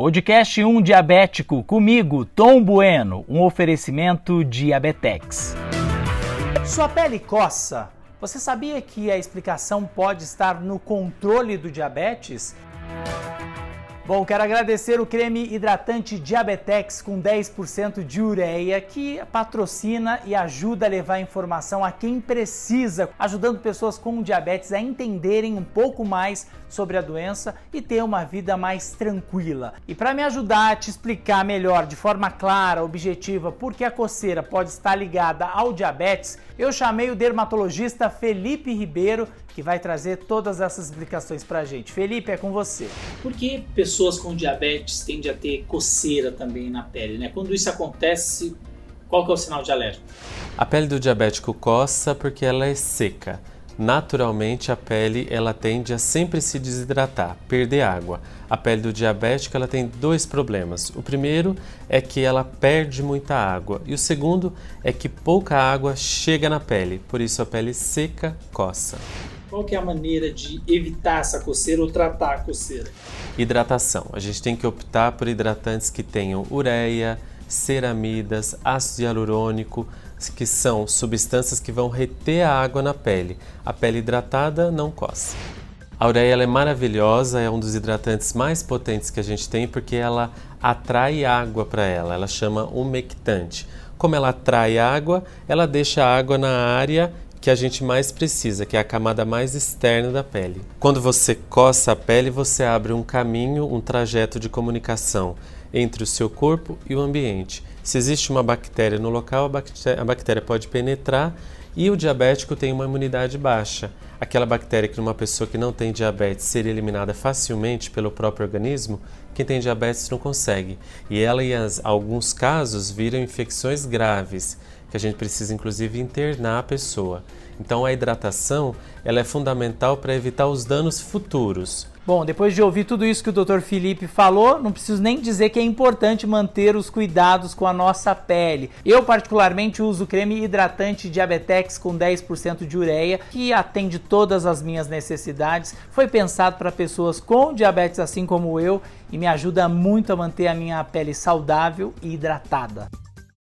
Podcast 1 Diabético, comigo, Tom Bueno, um oferecimento Diabetex. Sua pele coça? Você sabia que a explicação pode estar no controle do diabetes? Bom, quero agradecer o creme hidratante Diabetex com 10% de ureia que patrocina e ajuda a levar informação a quem precisa, ajudando pessoas com diabetes a entenderem um pouco mais sobre a doença e ter uma vida mais tranquila. E para me ajudar a te explicar melhor, de forma clara, objetiva, por que a coceira pode estar ligada ao diabetes, eu chamei o dermatologista Felipe Ribeiro, que vai trazer todas essas explicações para a gente. Felipe, é com você. Por que pessoas com diabetes tendem a ter coceira também na pele? Né? Quando isso acontece, qual que é o sinal de alerta? A pele do diabético coça porque ela é seca. Naturalmente a pele ela tende a sempre se desidratar, perder água. A pele do diabético ela tem dois problemas. O primeiro é que ela perde muita água e o segundo é que pouca água chega na pele, por isso a pele seca coça. Qual que é a maneira de evitar essa coceira ou tratar a coceira? Hidratação. A gente tem que optar por hidratantes que tenham ureia, ceramidas, ácido hialurônico, que são substâncias que vão reter a água na pele. A pele hidratada não coça. A ureia é maravilhosa, é um dos hidratantes mais potentes que a gente tem porque ela atrai água para ela, ela chama umectante. Como ela atrai água, ela deixa a água na área que a gente mais precisa, que é a camada mais externa da pele. Quando você coça a pele, você abre um caminho, um trajeto de comunicação entre o seu corpo e o ambiente. Se existe uma bactéria no local, a bactéria, a bactéria pode penetrar e o diabético tem uma imunidade baixa. Aquela bactéria que numa pessoa que não tem diabetes seria eliminada facilmente pelo próprio organismo, quem tem diabetes não consegue. E ela, em alguns casos, viram infecções graves que a gente precisa inclusive internar a pessoa. Então a hidratação ela é fundamental para evitar os danos futuros. Bom, depois de ouvir tudo isso que o Dr. Felipe falou, não preciso nem dizer que é importante manter os cuidados com a nossa pele. Eu particularmente uso creme hidratante Diabetex com 10% de ureia, que atende todas as minhas necessidades. Foi pensado para pessoas com diabetes assim como eu e me ajuda muito a manter a minha pele saudável e hidratada.